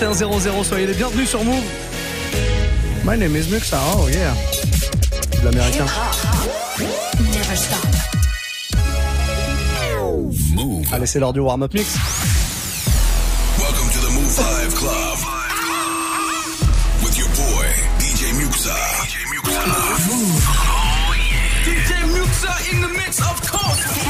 2100. Soyez les bienvenus sur Move. My name is Muxa. Oh yeah. De l'américain. Allez, c'est l'heure du warm-up mix. Welcome to the Move 5 Club. With your boy, DJ Muxa. DJ Muxa. DJ Muxa in the mix, of course.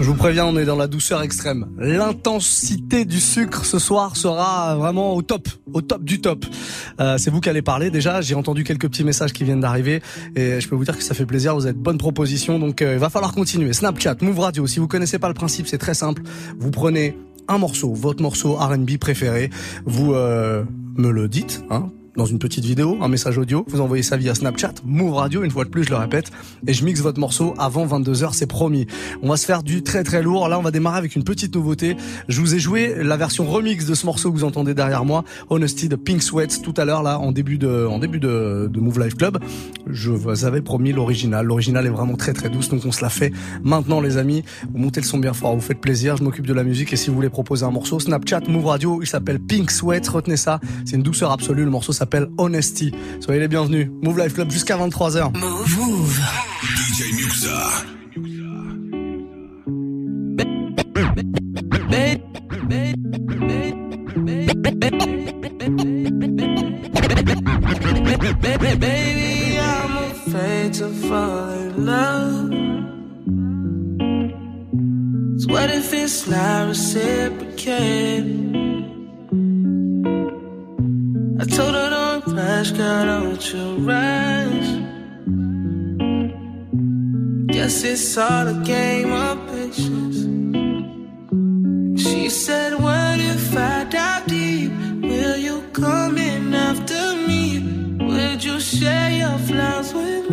Je vous préviens, on est dans la douceur extrême. L'intensité du sucre ce soir sera vraiment au top, au top du top. Euh, c'est vous qui allez parler déjà. J'ai entendu quelques petits messages qui viennent d'arriver et je peux vous dire que ça fait plaisir. Vous êtes de bonnes propositions, donc euh, il va falloir continuer. Snapchat, Move Radio. Si vous connaissez pas le principe, c'est très simple. Vous prenez un morceau, votre morceau R&B préféré, vous euh, me le dites, hein, dans une petite vidéo, un message audio, vous envoyez ça via Snapchat, Move Radio, une fois de plus, je le répète, et je mixe votre morceau avant 22h, c'est promis. On va se faire du très très lourd. Là, on va démarrer avec une petite nouveauté. Je vous ai joué la version remix de ce morceau que vous entendez derrière moi, Honesty de Pink Sweat, tout à l'heure là, en début de, en début de, de Move Life Club. Je vous avais promis l'original. L'original est vraiment très très douce, donc on se la fait maintenant, les amis. Vous montez le son bien fort, vous faites plaisir. Je m'occupe de la musique et si vous voulez proposer un morceau, Snapchat, Move Radio, il s'appelle Pink Sweat. Retenez ça, c'est une douceur absolue. Le morceau s'appelle Honesty. Soyez les bienvenus. Move Life Club jusqu'à 23h. DJ Muxa. Baby, I'm afraid to fall in love. So what if it's not reciprocated? I told her rush, girl, don't you rush. Guess it's all a game of patience. She said, What if I dive deep? Will you come in after me? Would you share your flowers with me?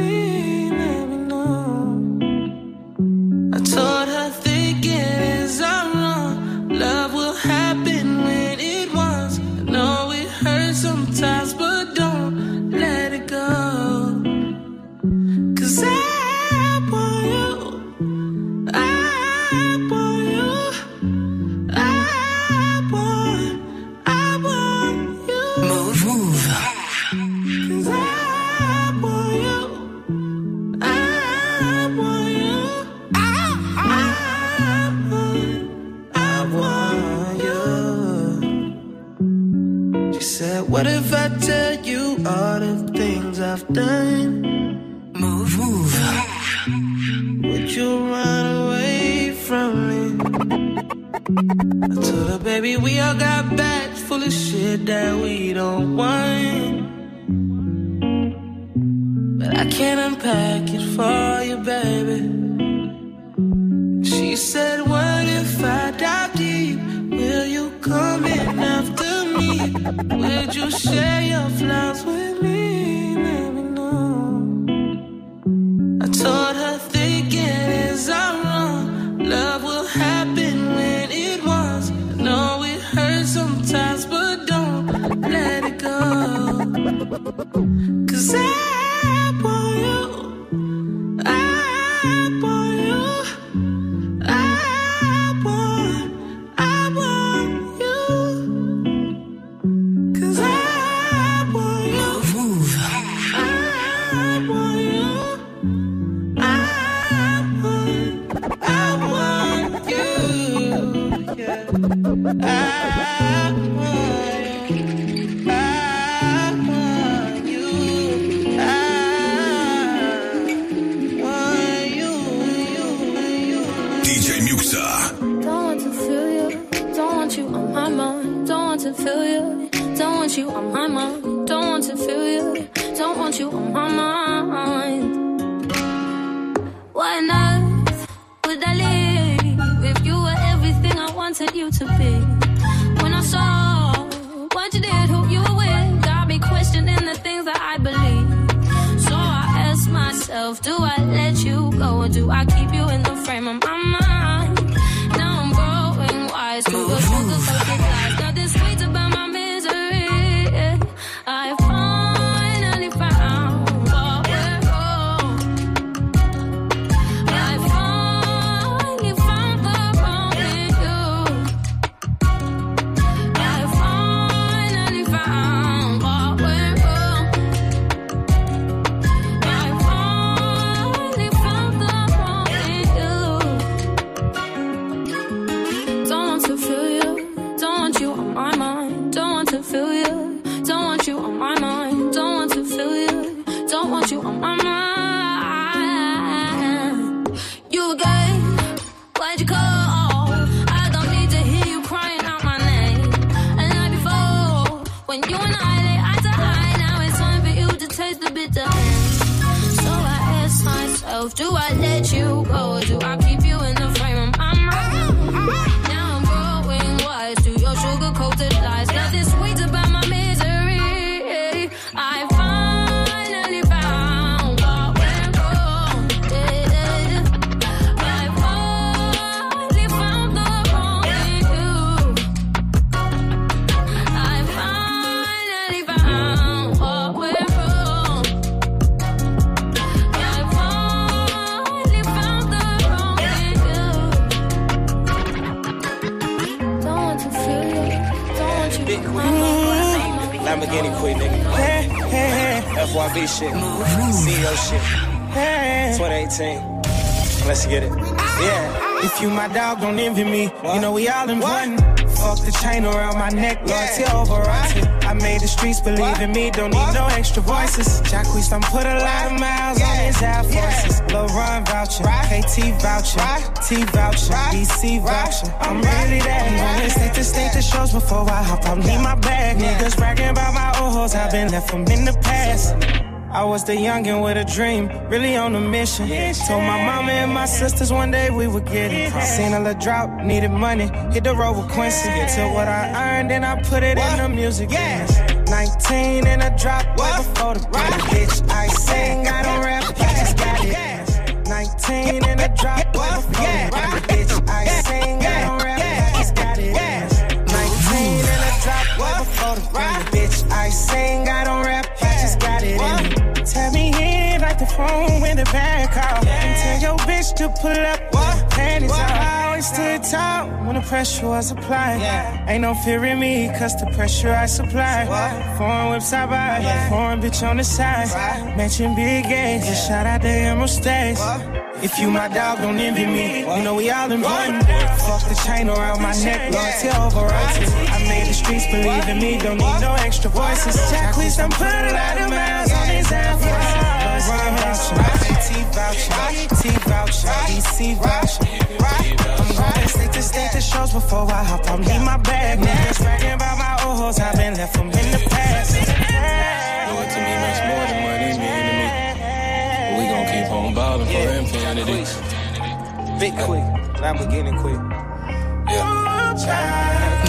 My neck, over royalty. I made the streets believe in me, don't need no extra voices. Jacquees done put a lot of miles on his Air Forces. Lil Ron voucher, KT voucher, T voucher, BC voucher. I'm really that. I'm going state to state to shows before I hop out. Need my bag. Niggas bragging about my old hoes, I've been left from in the past. I was the youngin' with a dream, really on a mission. Told my mama and my sisters one day we would get it. Seen a little drought, needed money, hit the road with Quincy. Took what I earned and I put it in the music business. 19 and a drop way before the break. Bitch, I sing, I don't rap, I just got it. 19 and a drop way before the break. Bitch, I sing, I don't rap, I just got it. 19 and a drop way before the break. Bitch, I sing, I don't rap, I just got it me. Tell me hit like the phone when the bad call. And tell your bitch to pull up what? panties out. I always stood tall when the pressure was applied. Ain't no fear in me, cause the pressure I supply. Foreign whips I buy, foreign bitch on the side. Mention big games, just shout out the Emerald States. If you my dog, don't envy me. You know we all important. Fuck the chain around my neck, loyalty over royalty. I made the streets believe in me, don't need no extra voices. Jacquees done put a lot of miles on Air Force. Ron voucher, T voucher, T voucher, BC voucher. I'm going state to state to shows before I hop on. Need my bag, niggas bragging about my old hoes. I've been left from in the past. Loyalty me much more than money mean to me. We gon' keep on ballin' for infinity. Big quick. Lamborghini quick. DJ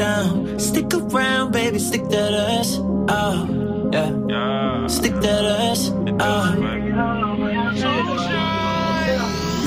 down. Stick around, baby. Stick that ass. Oh. Yeah. Stick that ass. Oh.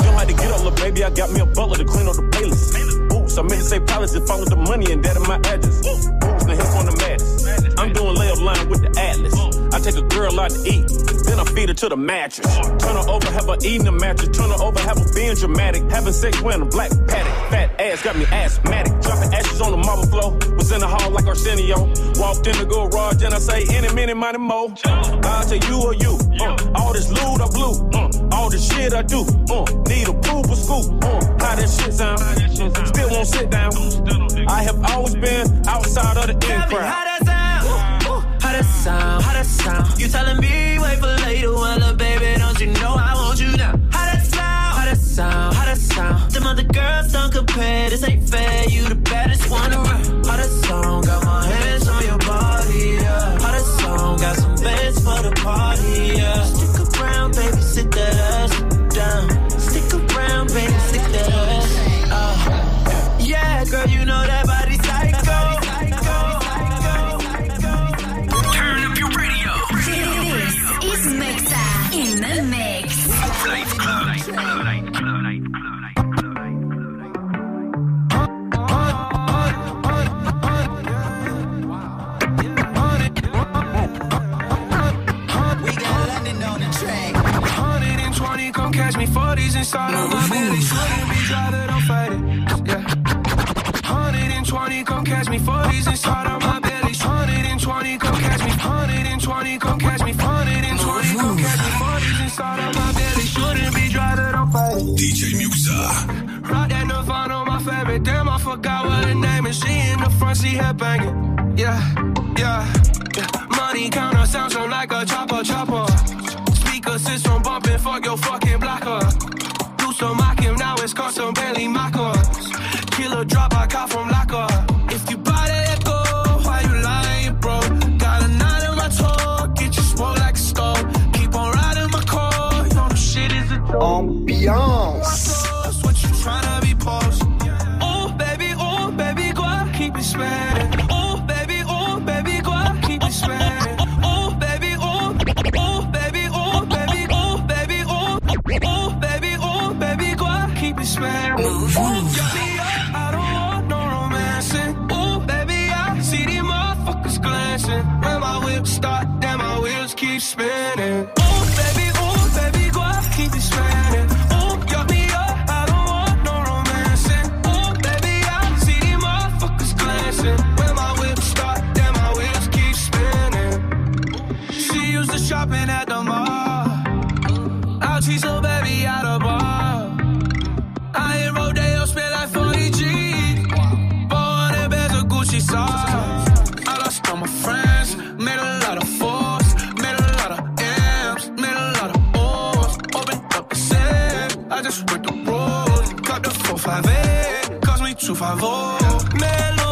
Know how to get on, little baby. I got me a butler to clean up the playlist. Boots, I meant to say palace if I with the money and that in my address. Boots, the hip on the maddest. I'm doing layup line with the atlas. I take a girl out to eat. Feed her to the mattress. Turn her over, have her eating the mattress. Turn her over, have her being dramatic. Having sex wearing a black paddock. Fat ass got me asthmatic. Dropping ashes on the marble floor. Was in the hall like Arsenio. Walked in the garage and I say, any minute, money mo. I'll tell you or you. Uh, all this loot I blew. Uh, all the shit I do. Uh, need a poop or scoop. Uh, how that shit sound. Still won't sit down. I have always been outside of the in crowd. How that sound. How that sound? You telling me wait for later? Well, look, baby, don't you know I want you now? How that sound? How that sound? How that sound? Them other girls don't compare. This ain't fair. You the baddest one around. How that sound? Got my hands inside of my belly. Shouldn't be driving, don't fight it. Yeah. Hundred and twenty, come catch me. Forties inside of my belly. Hundred and twenty, come catch me. Hundred and twenty, come catch me. Hundred and twenty, come catch me. Forties inside of my belly. Shouldn't be driving, don't fight it. DJ Muxa. Rock that Nirvana, my favorite. Damn, I forgot what her name is. She in the front, she head banging. Yeah, yeah, yeah. Money counter sounds from like a chopper, chopper. su favor. Me lo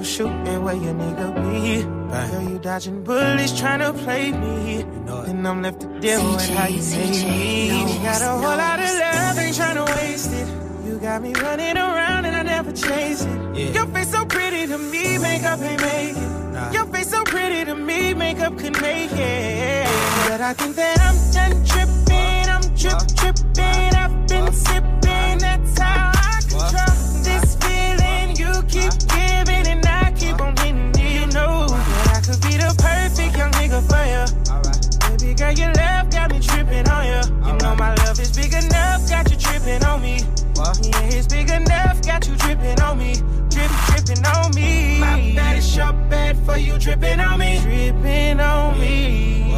go shooting where your nigga be. Girl, you dodging bullets trying to play me. And I'm left to deal with how you made me. Got a whole lot of love, ain't trying to waste it. You got me running around and I never chase it. Your face so pretty to me, makeup ain't make it. Your face so pretty to me, makeup could make it. But I think that I'm done tripping, I'm trip tripping. Bad for you tripping on me. Tripping on me.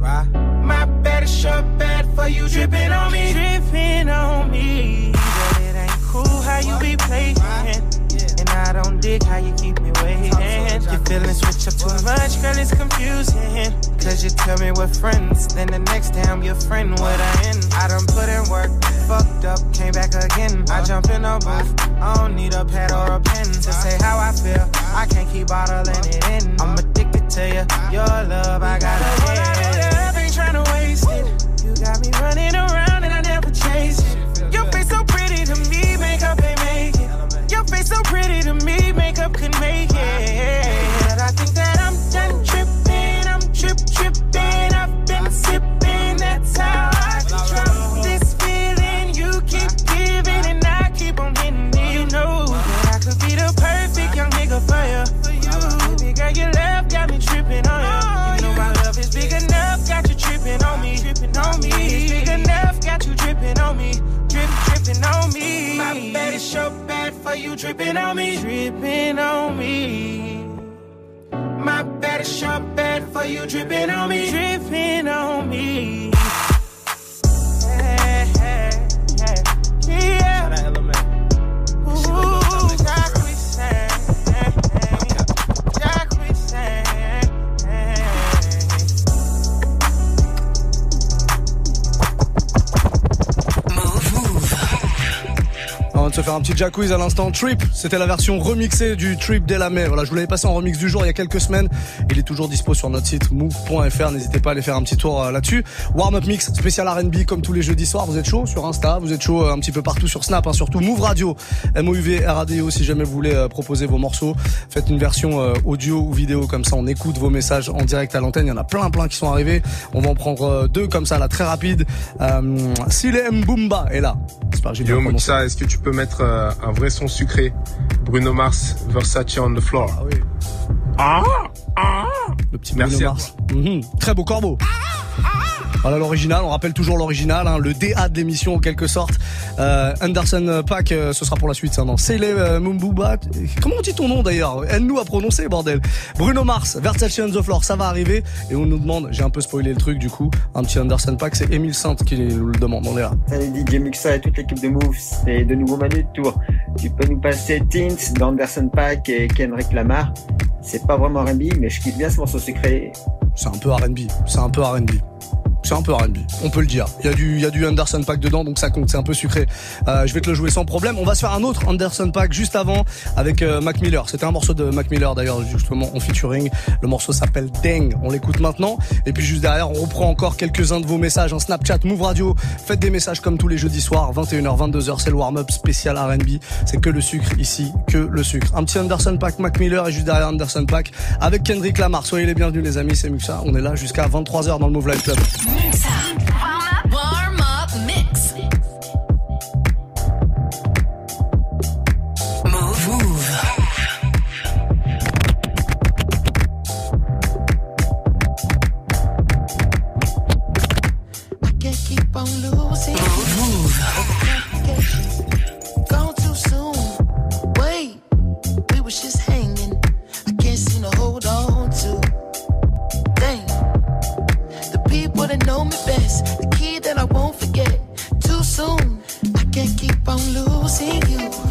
My bad is your bad for you tripping on me. Tripping on me. But it ain't cool how you be playing. Don't dig how you keep me waiting. If feelings switch up too much, girl, it's confusing. Cause you tell me we're friends, then the next day I'm your friend, what I end. I done put in work, fucked up, came back again. I jump in a booth, I don't need a pad or a pen to say how I feel. I can't keep bottling it in. I'm addicted to you, your love, I gotta have. Ain't trying to waste it. You got me running around face so pretty to me, makeup could make dripping on me, dripping on me. My bad is so bad for you, dripping on me, dripping on me. De se faire un petit Jack Quiz à l'instant. Trip, c'était la version remixée du Trip Delamay. Voilà, je vous l'avais passé en remix du jour il y a quelques semaines. Il est toujours dispo sur notre site move.fr. N'hésitez pas à aller faire un petit tour euh, là-dessus. Warm Up Mix, spécial R&B comme tous les jeudis soirs. Vous êtes chaud sur Insta, vous êtes chaud euh, un petit peu partout sur Snap, hein, surtout Move Radio, MOUV, RADIO. Si jamais vous voulez euh, proposer vos morceaux, faites une version audio ou vidéo comme ça. On écoute vos messages en direct à l'antenne. Il y en a plein, plein qui sont arrivés. On va en prendre deux comme ça, là, très rapide. Sile Mbumba est là. J'espère que j'ai bien prononcé. Est-ce que tu peux mettre euh, un vrai son sucré Bruno Mars, Versace on the floor. Ah oui. Ah, ah. Le petit Merci à Mars. Mhm. Très beau corbeau. Voilà l'original, on rappelle toujours l'original, hein, le DA de l'émission en quelque sorte. Euh, Anderson Pack, euh, ce sera pour la suite, ça, non Sele euh, Mumbuba, comment on dit ton nom d'ailleurs? Aide-nous à prononcer, bordel. Bruno Mars, Versace on the Floor, ça va arriver. Et on nous demande, j'ai un peu spoilé le truc du coup, un petit Anderson Pack, c'est Emile Sainte qui nous le demande, on est là. Salut DJ Muxa et toute l'équipe de Move, c'est de nouveau Manu de Tour. Tu peux nous passer Teens d'Anderson Pack et Kendrick Lamar. C'est pas vraiment R&B, mais je kiffe bien ce morceau sucré. C'est un peu R&B, c'est un peu R&B. C'est un peu R&B, on peut le dire. Il y a du, il y a du Anderson Pack dedans, donc ça compte. C'est un peu sucré. Euh, je vais te le jouer sans problème. On va se faire un autre Anderson Pack juste avant avec euh, Mac Miller. C'était un morceau de Mac Miller d'ailleurs justement en featuring. Le morceau s'appelle Dang. On l'écoute maintenant. Et puis juste derrière, on reprend encore quelques-uns de vos messages. En Snapchat, Move Radio. Faites des messages comme tous les jeudis soirs, 21h, 22h. C'est le warm-up spécial R&B. C'est que le sucre ici, que le sucre. Un petit Anderson Pack, Mac Miller et juste derrière Anderson Pack avec Kendrick Lamar. Soyez les bienvenus les amis. C'est Muxa. On est là jusqu'à 23h dans le Move Live Club. Mix up. Warm up. Warm you.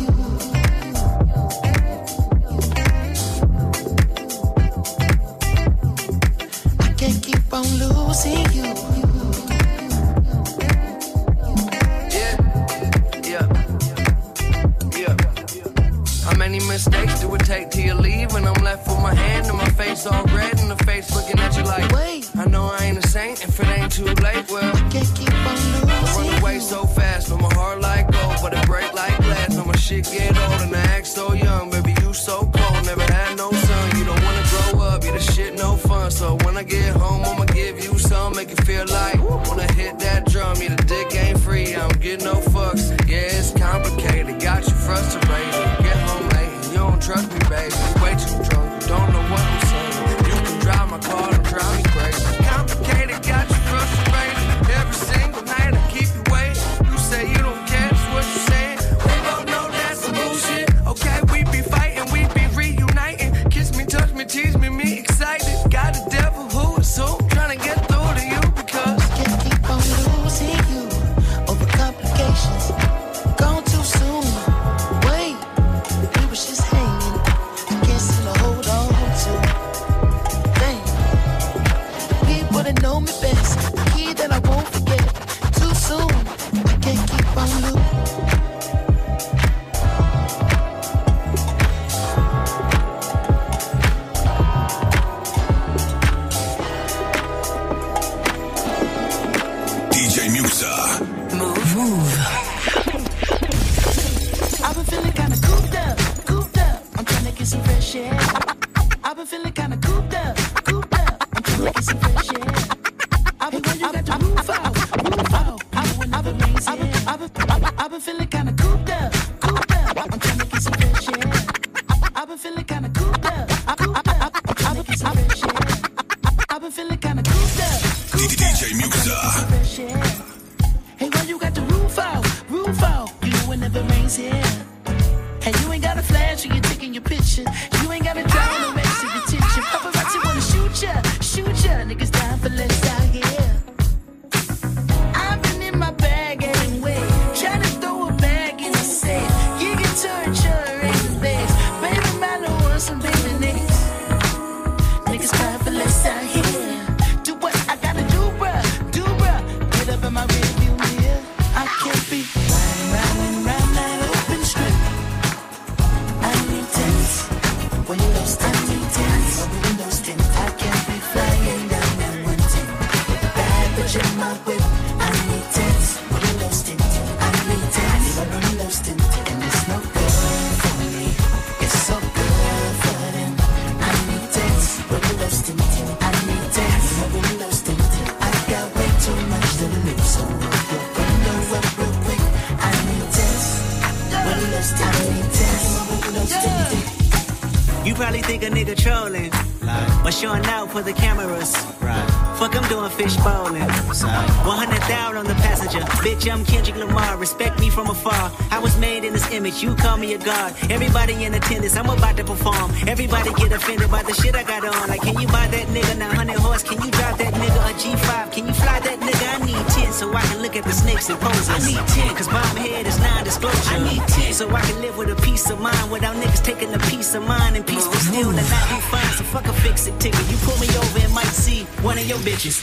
you call me a god. Everybody in attendance, I'm about to perform. Everybody get offended by the shit I got on. Like, can you buy that nigga 900 horse? Can you drive that nigga a G5? Can you fly that nigga? I need 10 so I can look at the snakes and pose. I need 10 cause bomb head is non-disclosure. I need 10 so I can live with a peace of mind without niggas taking a piece of mine and peace will still and I be fine. So fuck a fix it ticket. You pull me over and might see one of your bitches.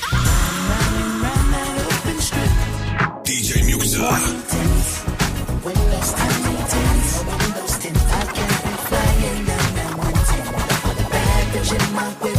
DJ Muxa. Pushing my way.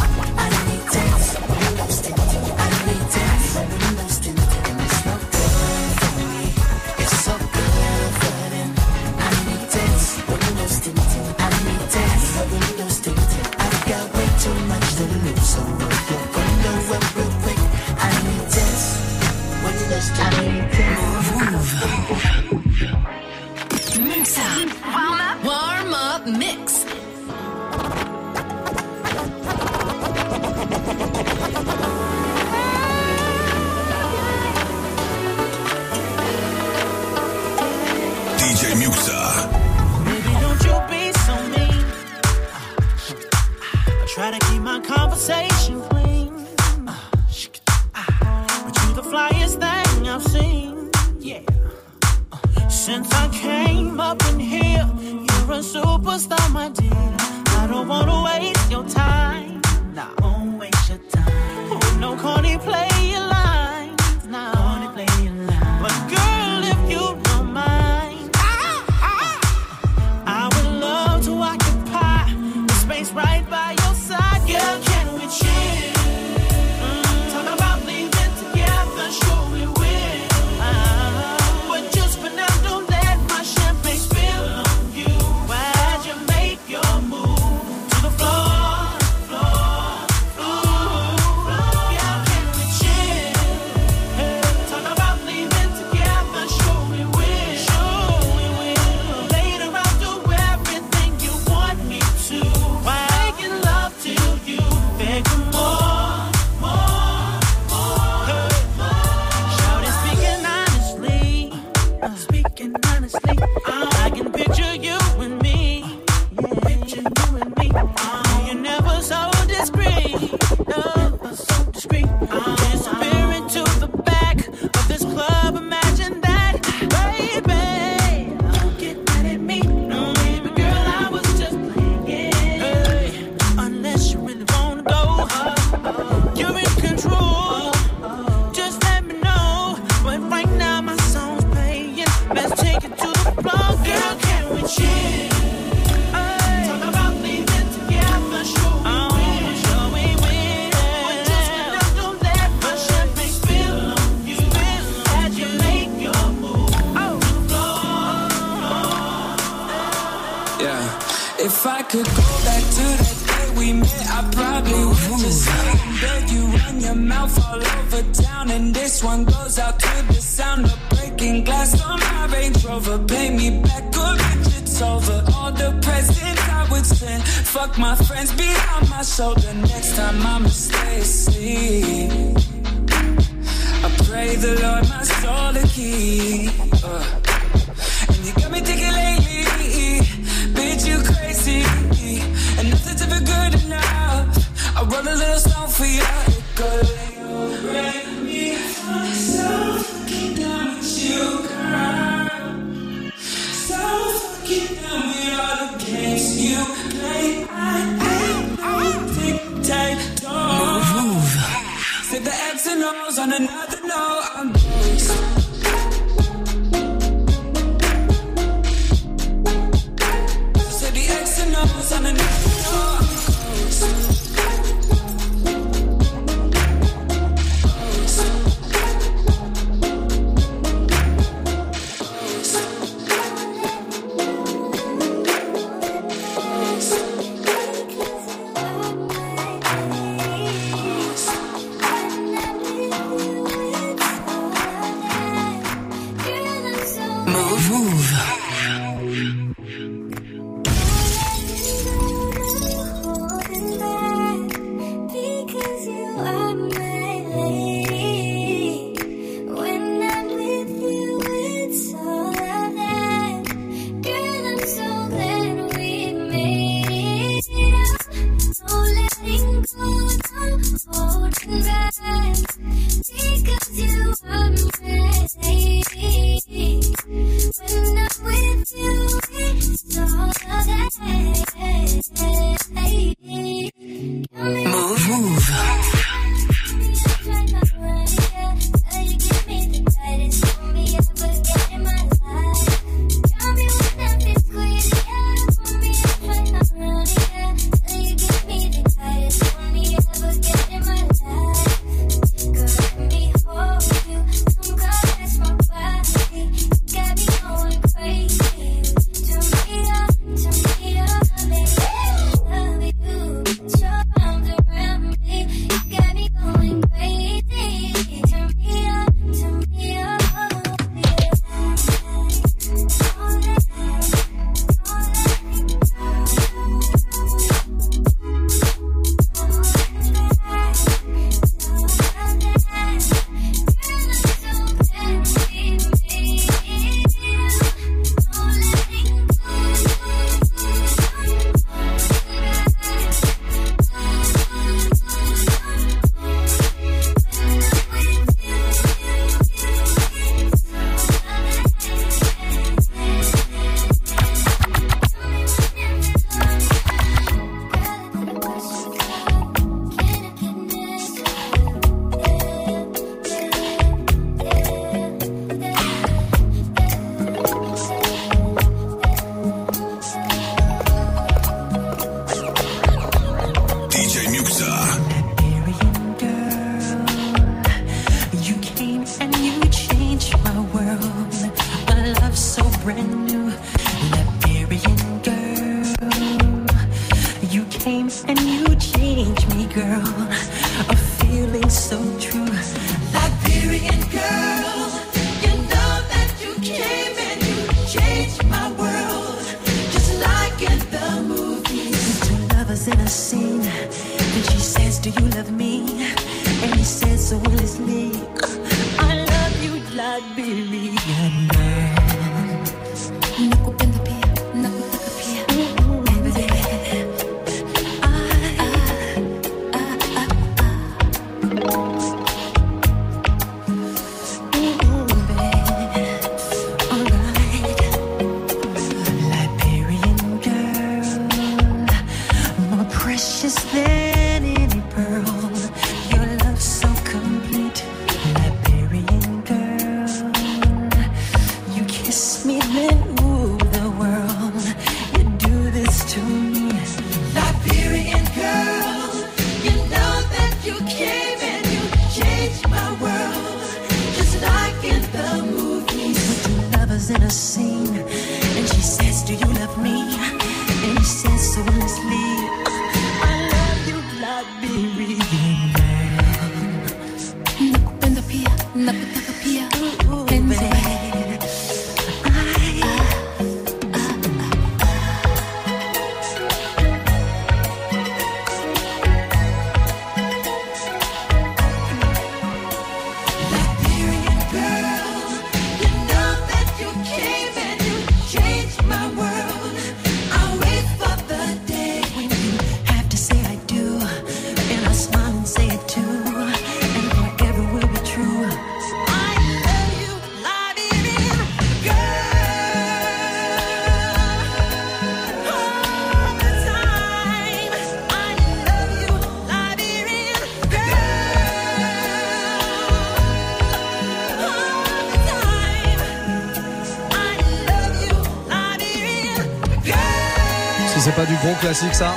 Classique ça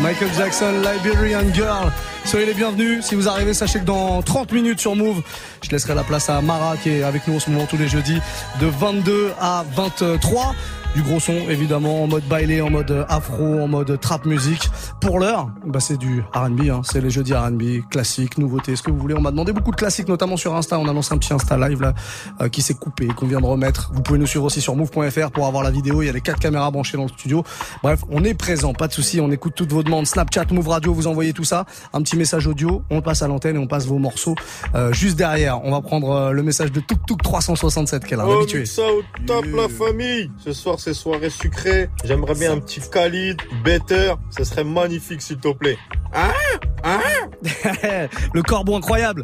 Michael Jackson, Liberian Girl. Soyez les bienvenus. Si vous arrivez, sachez que dans 30 minutes sur Move, je laisserai la place à Mara qui est avec nous en ce moment tous les jeudis de 22 à 23 du gros son évidemment en mode bailé, en mode afro, en mode trap musique. Pour l'heure, bah c'est du R&B, hein. c'est les jeudis R&B, classique, nouveauté, ce que vous voulez. On m'a demandé beaucoup de classiques, notamment sur Insta. On a lancé un petit Insta live là euh, qui s'est coupé, qu'on vient de remettre. Vous pouvez nous suivre aussi sur move.fr pour avoir la vidéo. Il y a les quatre caméras branchées dans le studio. Bref, on est présent, pas de souci. On écoute toutes vos demandes. Snapchat, Move Radio, vous envoyez tout ça. Un petit message audio, on passe à l'antenne et on passe vos morceaux euh, juste derrière. On va prendre euh, le message de Tuk Tuk 367 qu'elle a Oh, habitué. ça au top la famille. Ce soir c'est soirée sucrée. J'aimerais bien un petit Khalid, better. Ce serait magnifique s'il te plaît. Hein Hein le corbeau incroyable.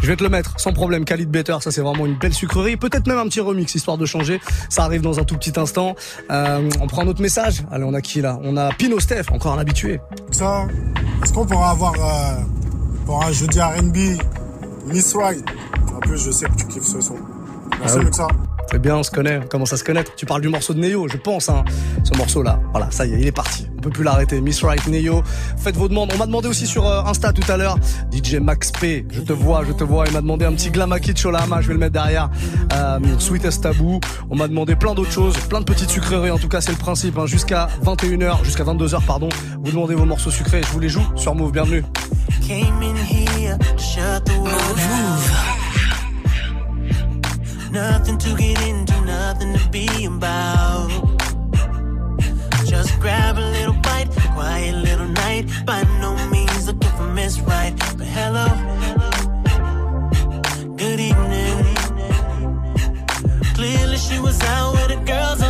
Je vais te le mettre sans problème. Khalid Better, ça c'est vraiment une belle sucrerie. Peut-être même un petit remix histoire de changer. Ça arrive dans un tout petit instant. Euh, on prend un autre message. Allez, on a qui là? On a Pino Steph, encore un habitué. Ça, est-ce qu'on pourra avoir euh, pour un jeudi R&B Miss Right En plus, je sais que tu kiffes ce son. Merci, Ah oui. C'est bien, on se connaît, on commence à se connaître? Tu parles du morceau de Neo, je pense, hein. Ce morceau-là. Voilà, ça y est, il est parti. On peut plus l'arrêter. Miss Right, Neo. Faites vos demandes. On m'a demandé aussi sur euh, Insta tout à l'heure. DJ Max P. Je te vois, je te vois. Il m'a demandé un petit Glamakit Cholama. Je vais le mettre derrière. Euh, Sweetest Taboo. On m'a demandé plein d'autres choses. Plein de petites sucreries. En tout cas, c'est le principe, hein. Jusqu'à 21h, jusqu'à 22h, pardon. Vous demandez vos morceaux sucrés. Je vous les joue sur Move. Bienvenue. Came in here shut the. Nothing to get into, nothing to be about. Just grab a little bite, quiet little night. By no means looking for Miss Right, but hello, good evening. Clearly she was out with the girls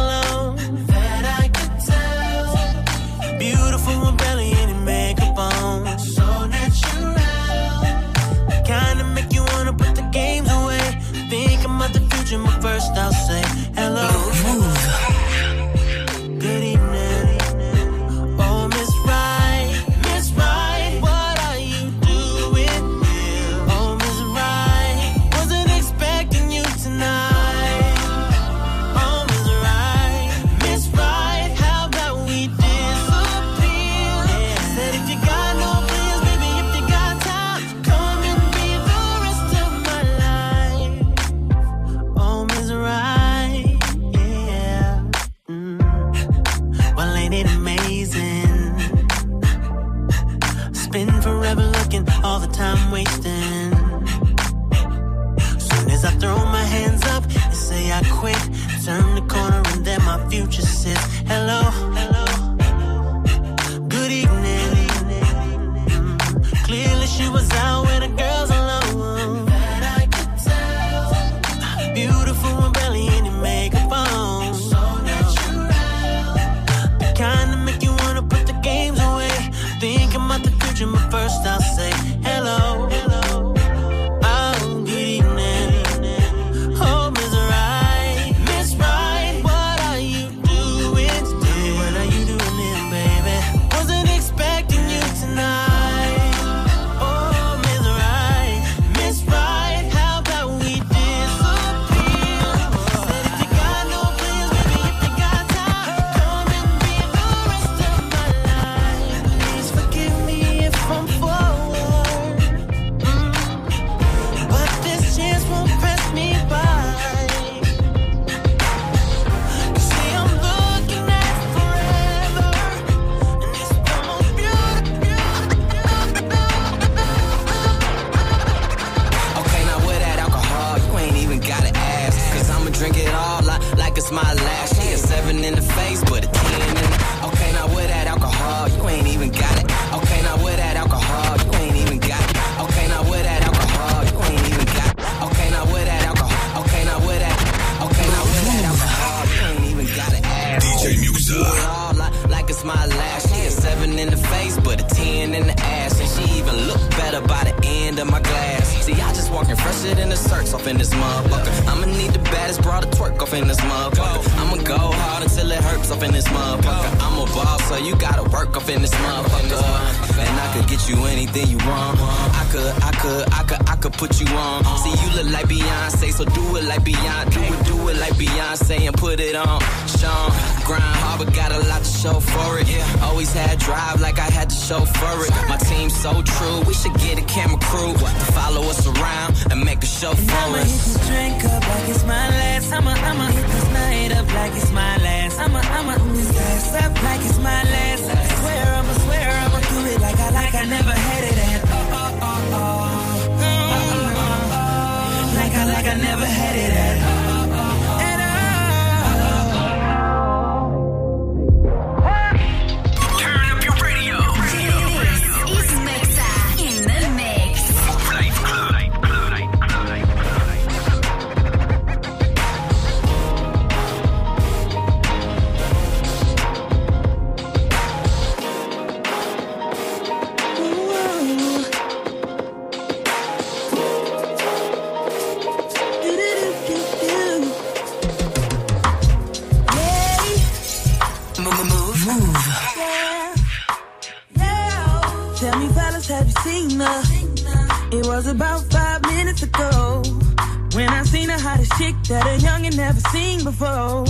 before.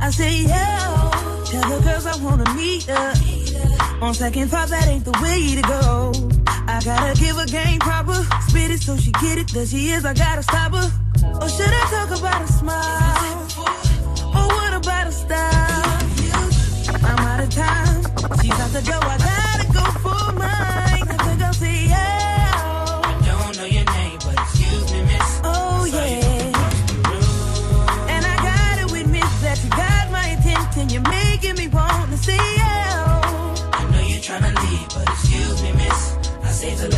I say, yo, tell the girls I wanna meet up. On second thought, that ain't the way to go. I gotta give a game proper. Spit it so she get it. That she is, I gotta stop her. Or should I talk about a smile? Or what about a style? I'm out of time. She's out the door, I gotta go for mine. It's a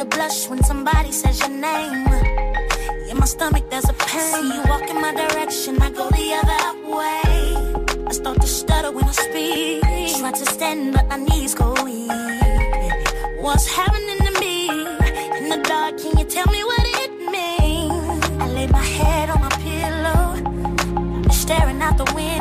the blush when somebody says your name. In my stomach, there's a pain. See you walk in my direction, I go the other way. I start to stutter when I speak. Try to stand, but my knees go weak. What's happening to me? In the dark, can you tell me what it means? I lay my head on my pillow, staring out the window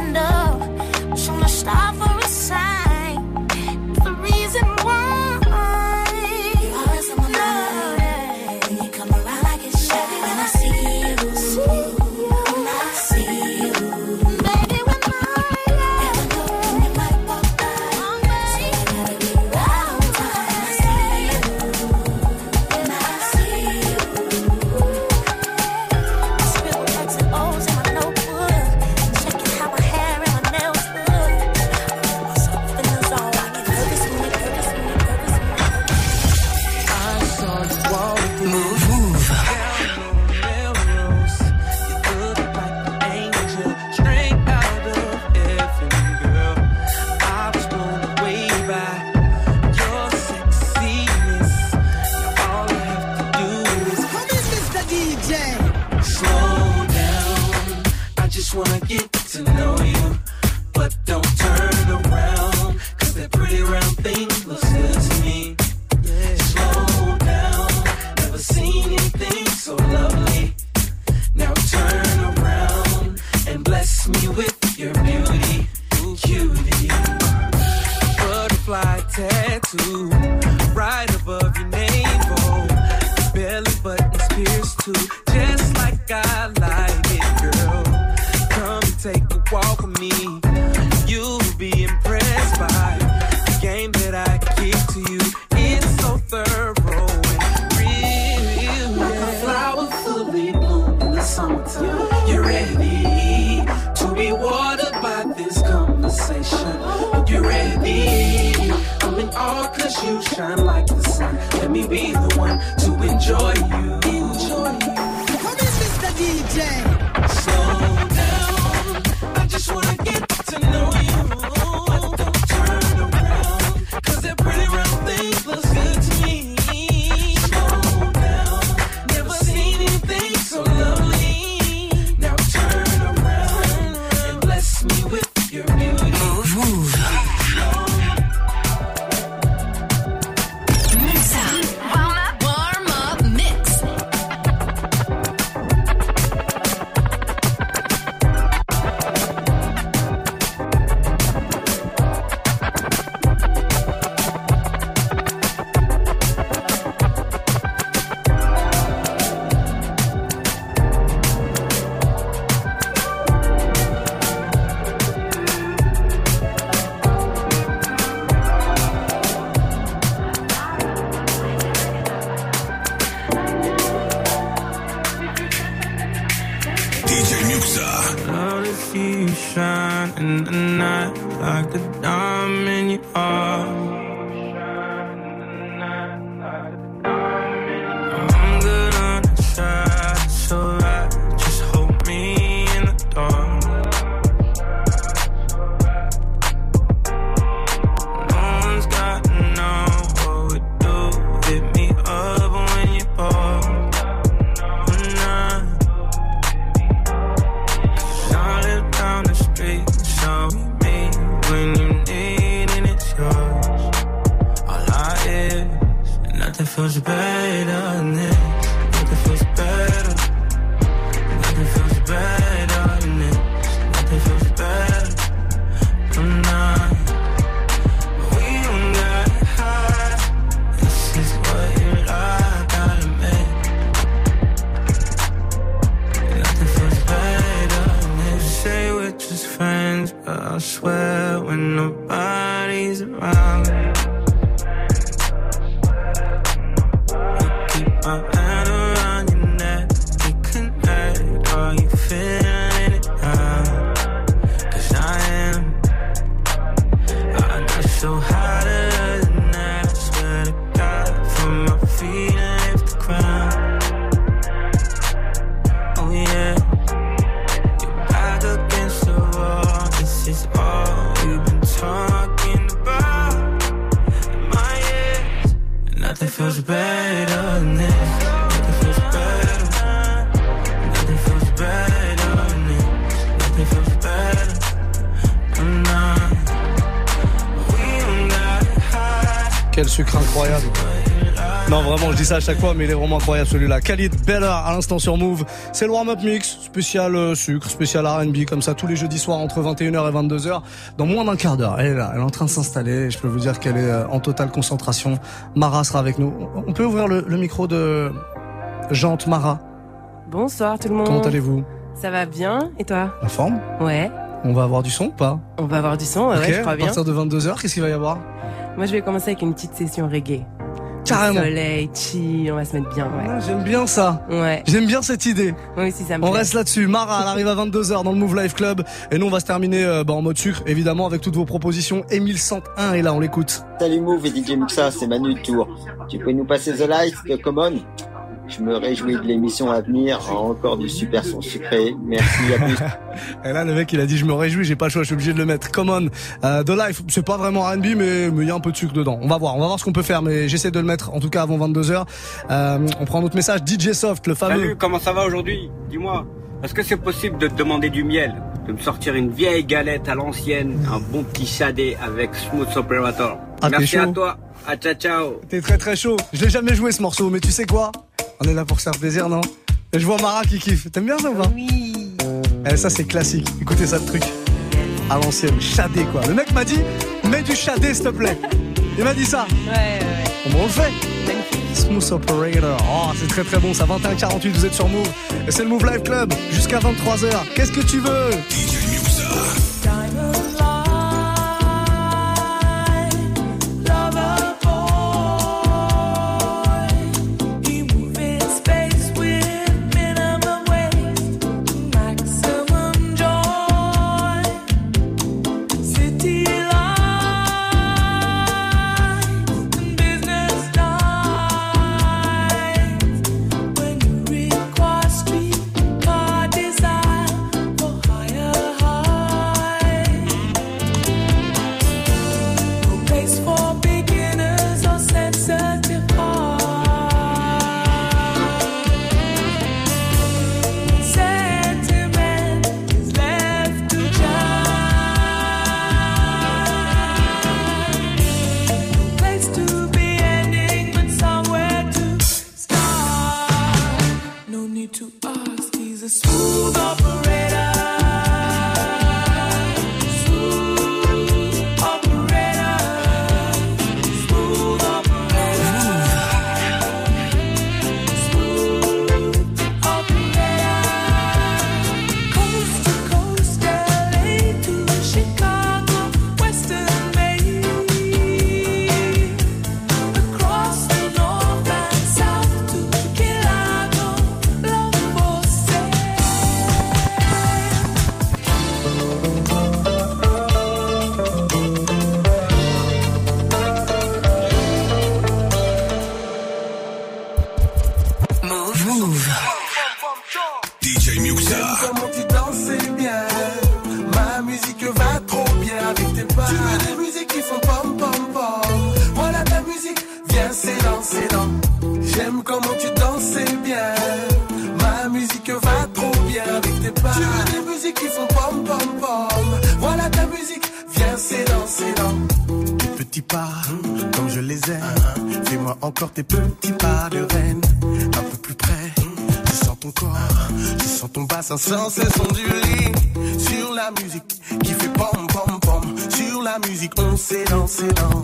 walk with me, you'll be impressed by the game that I give to you. It's so thorough and real. Like a flower fully bloomed in the summertime. You're ready to be watered by this conversation. You're ready. I'm in awe cause you shine like the sun. Let me be the one to enjoy you. Ça à chaque fois, mais il est vraiment incroyable celui-là. Khalid Beller à l'instant sur Move. C'est le warm-up mix, spécial euh, sucre, spécial R&B, comme ça tous les jeudis soirs entre 21h et 22h. Dans moins d'un quart d'heure, elle est là, elle est en train de s'installer. Je peux vous dire qu'elle est euh, en totale concentration. Mara sera avec nous. On peut ouvrir le, le micro de Jante Mara. Bonsoir tout le monde. Comment allez-vous? Ça va bien Et toi? La forme? Ouais. On va avoir du son ou pas? On va avoir du son, ouais, Ok, ouais, je crois à bien. partir de 22h, qu'est-ce qu'il va y avoir? Moi, je vais commencer avec une petite session reggae. Carrément. Soleil, chill, on va se mettre bien, ouais. Ah, J'aime bien ça. Ouais. J'aime bien cette idée. Moi aussi, ça me On plaît. reste là-dessus. Mara, elle arrive à 22h dans le Move Life Club. Et nous, on va se terminer euh, bah, en mode sucre, évidemment, avec toutes vos propositions. Emile 101 est là, on l'écoute. Salut Move et DJ Muxa, c'est Manu de Tour. Tu peux nous passer The Light de Common? Je me réjouis de l'émission à venir. Encore du super son sucré. Merci, à plus. Et là, le mec, il a dit, je me réjouis, j'ai pas le choix, je suis obligé de le mettre. Come on. Euh, The Life, c'est pas vraiment R&B, mais mais il y a un peu de sucre dedans. On va voir, on va voir ce qu'on peut faire, mais j'essaie de le mettre, en tout cas, avant 22h. Euh, on prend un autre message. DJ Soft, le fameux. Salut, comment ça va aujourd'hui? Dis-moi, est-ce que c'est possible de te demander du miel De me sortir une vieille galette à l'ancienne, un bon petit chadé avec Smooth Operator. Ah, Merci à toi. À ciao ciao. T'es très très chaud. Je l'ai jamais joué ce morceau, mais tu sais quoi? On est là pour se faire plaisir, non? Et je vois Mara qui kiffe. T'aimes bien ça ou pas? Oui. Eh, ça c'est classique. Écoutez ça le truc. À l'ancienne, chadé quoi. Le mec m'a dit, mets du chadé s'il te plaît. Il m'a dit ça. Ouais, ouais, on le fait. Smooth Operator. Oh, c'est très très bon ça. 21-48, vous êtes sur Move. Et c'est le Move Live Club jusqu'à 23h. Qu'est-ce que tu veux? Lover for sans cesse onduler. Sur la musique qui fait pom pom pom. Sur la musique, on sait danser dans.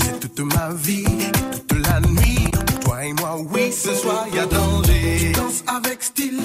C'est toute ma vie et toute la nuit. Toi et moi, oui, ce soir y a danger. Danse avec style,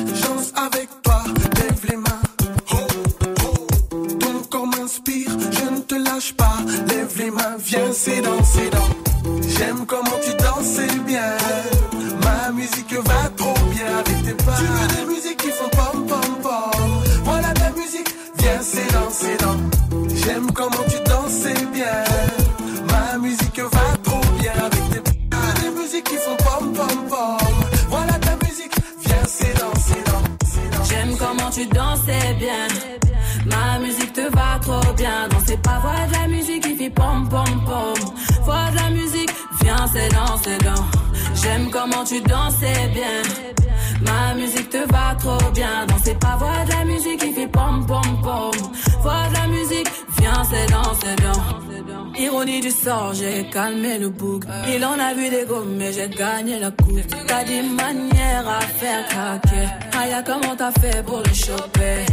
j'ai calmé le bouc. Il en a vu des gommes, mais j'ai gagné la coupe. T'as des manières à faire craquer. Aya, comment t'as fait pour le choper?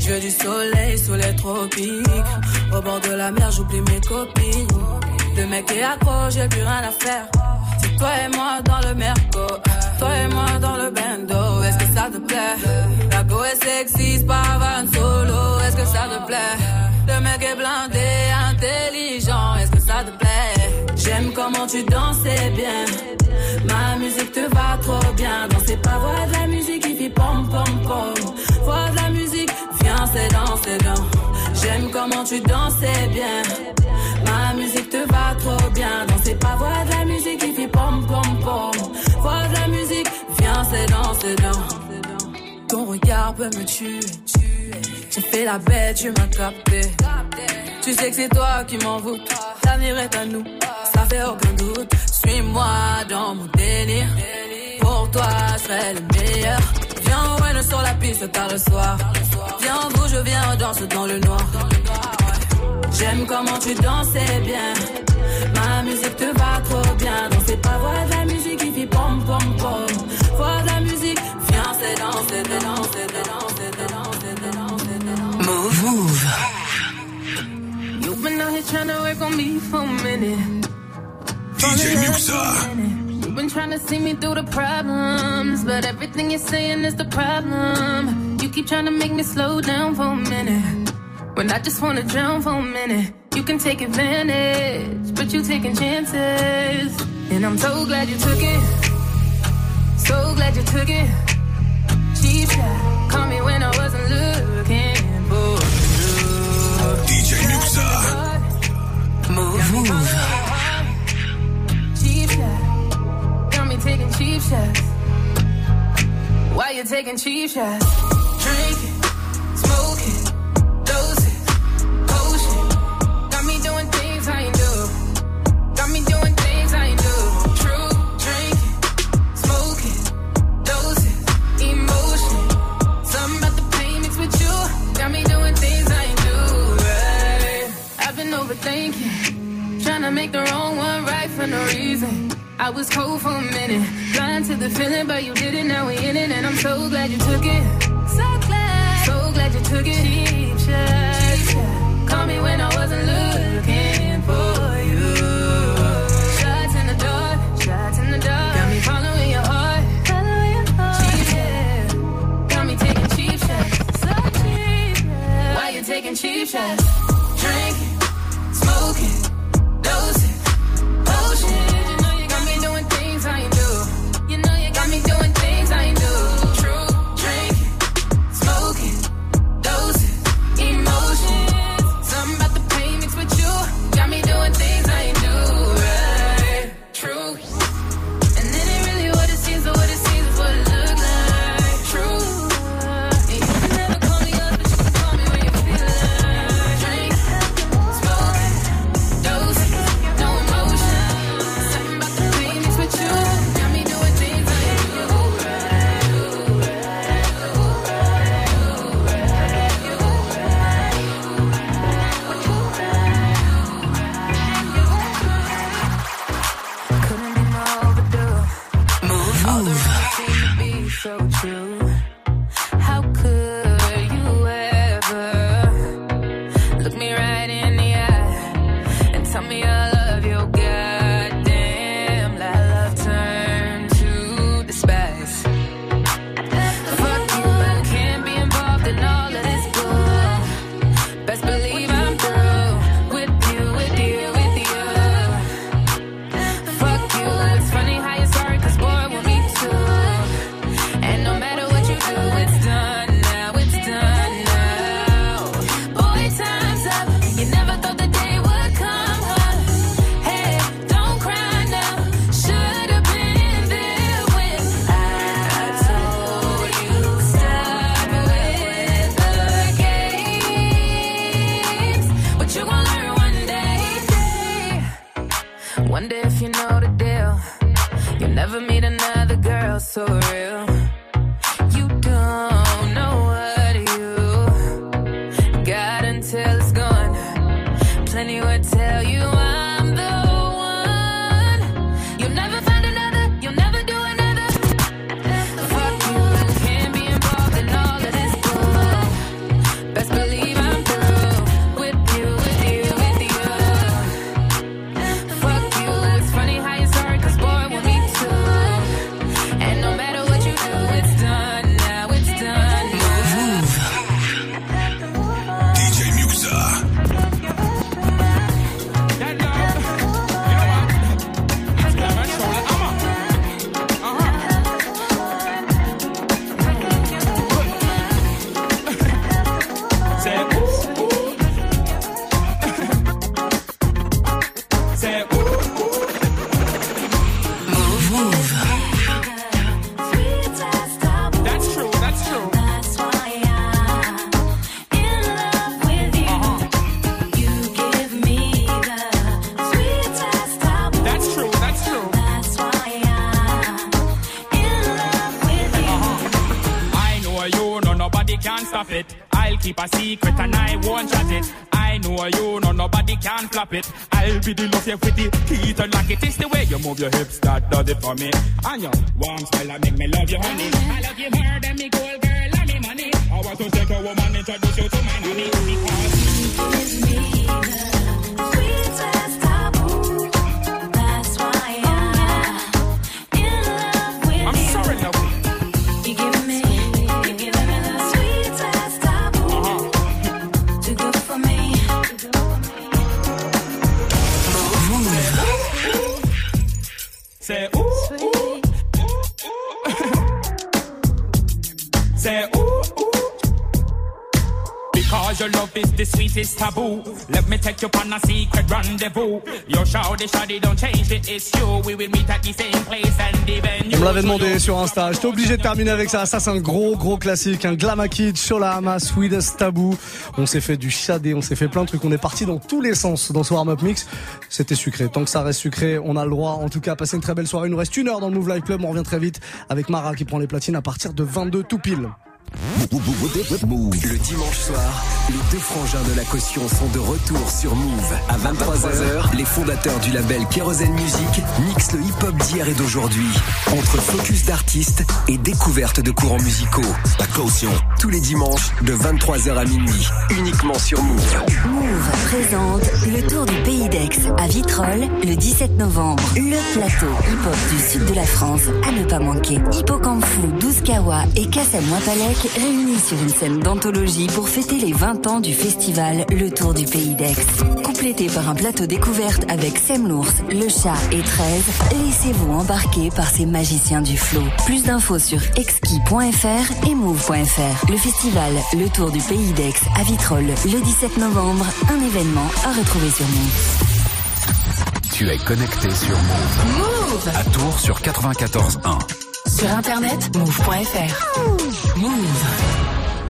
Je du soleil sous les tropiques. Au bord de la mer, j'oublie mes copines. Le mec est accro, j'ai plus rien à faire. C'est toi et moi dans le merco. Toi et moi dans le bendo. Est-ce que ça te plaît? La go est sexy, pas van solo. Est-ce que ça te plaît? Le mec est blindé, intelligent. Est-ce que ça te plaît? J'aime comment tu dansais bien. Ma musique te va trop bien. Danser pas, voix de la musique qui fait pom pom pom. Voix de la musique, viens, c'est dans, c'est dans. J'aime comment tu dansais bien. Ma musique te va trop bien. Danser pas, voix de la musique qui fait pom pom pom. Voix de la musique, viens, c'est dans, c'est dans. Ton regard peut me tuer. J'ai fait la bête, tu m'as capté. Tu sais que c'est toi qui m'envoûte. L'avenir est à nous, ça fait aucun doute. Suis-moi dans mon délire. Pour toi, je serai le meilleur. Viens, ouais, sur la piste tard le soir. Viens, bouge, viens, on danse dans le noir. J'aime comment tu dansais bien. Ma musique te va trop bien. Danser pas, voix de la musique qui fait pom pom pom. Voix de la musique, viens, c'est dans, c'est dedans, c'est dedans, c'est dedans, c'est dedans. Move. Move. You've been out here trying to work on me for a minute. DJ Muxa. You've been trying to see me through the problems, but everything you're saying is the problem. You keep trying to make me slow down for a minute. When I just wanna drown for a minute. You can take advantage, but you taking chances. And I'm so glad you took it. So glad you took it. Cheap shot. Call me when I wasn't looking for you. DJ Muxa. Move. Move. Taking cheap shots. Why you taking cheap shots? Drinking, smoking, doses, potion. Got me doing things I ain't do. Got me doing things I ain't do. True, drinking, smoking, doses, emotion. Something about the pain mixed with you. Got me doing things I ain't do. Right. I've been overthinking. Trying to make the wrong one right for no reason. I was cold for a minute, blind to the feeling, but you did it. Now we in it, and I'm so glad you took it. So glad, so glad you took it. Cheap shot. Call me when I wasn't looking Wonder if you know the deal. You'll never meet another girl so real. Is taboo. Let me take you on a secret rendezvous. Your shawty shawty don't change the issue. We will meet at the same place and even On me l'avait demandé sur Insta. J'étais obligé de terminer avec ça. Ça, c'est un gros, gros classique. Un Glama Kid, Sholahama, Sweetest Taboo. On s'est fait du chadé, on s'est fait plein de trucs. On est parti dans tous les sens dans ce warm-up mix. C'était sucré. Tant que ça reste sucré, on a le droit. En tout cas, à passer une très belle soirée. Il nous reste une heure dans le Move Live Club. On revient très vite avec Mara qui prend les platines à partir de 22 tout pile. Le dimanche soir, les deux frangins de la caution sont de retour sur Move. À 23h, les fondateurs du label Kerosene Music mixent le hip-hop d'hier et d'aujourd'hui. Entre focus d'artistes et découverte de courants musicaux. La caution. Tous les dimanches, de 23h à minuit. Uniquement sur Move. Move présente le Tour du Pays d'Aix à Vitrolles le 17 novembre. Le plateau hip-hop du sud de la France à ne pas manquer. Hippocampfou, Douskawa et Kassem Réunis sur une scène d'anthologie pour fêter les 20 ans du festival Le Tour du Pays d'Aix. Complété par un plateau découverte avec Semlours, Le Chat et 13, laissez-vous embarquer par ces magiciens du flow. Plus d'infos sur exki.fr et move.fr. Le festival Le Tour du Pays d'Aix à Vitrolles le 17 novembre, un événement à retrouver sur Move. Tu es connecté sur Move. Move À Tours sur 94.1. Sur internet, move.fr. Move.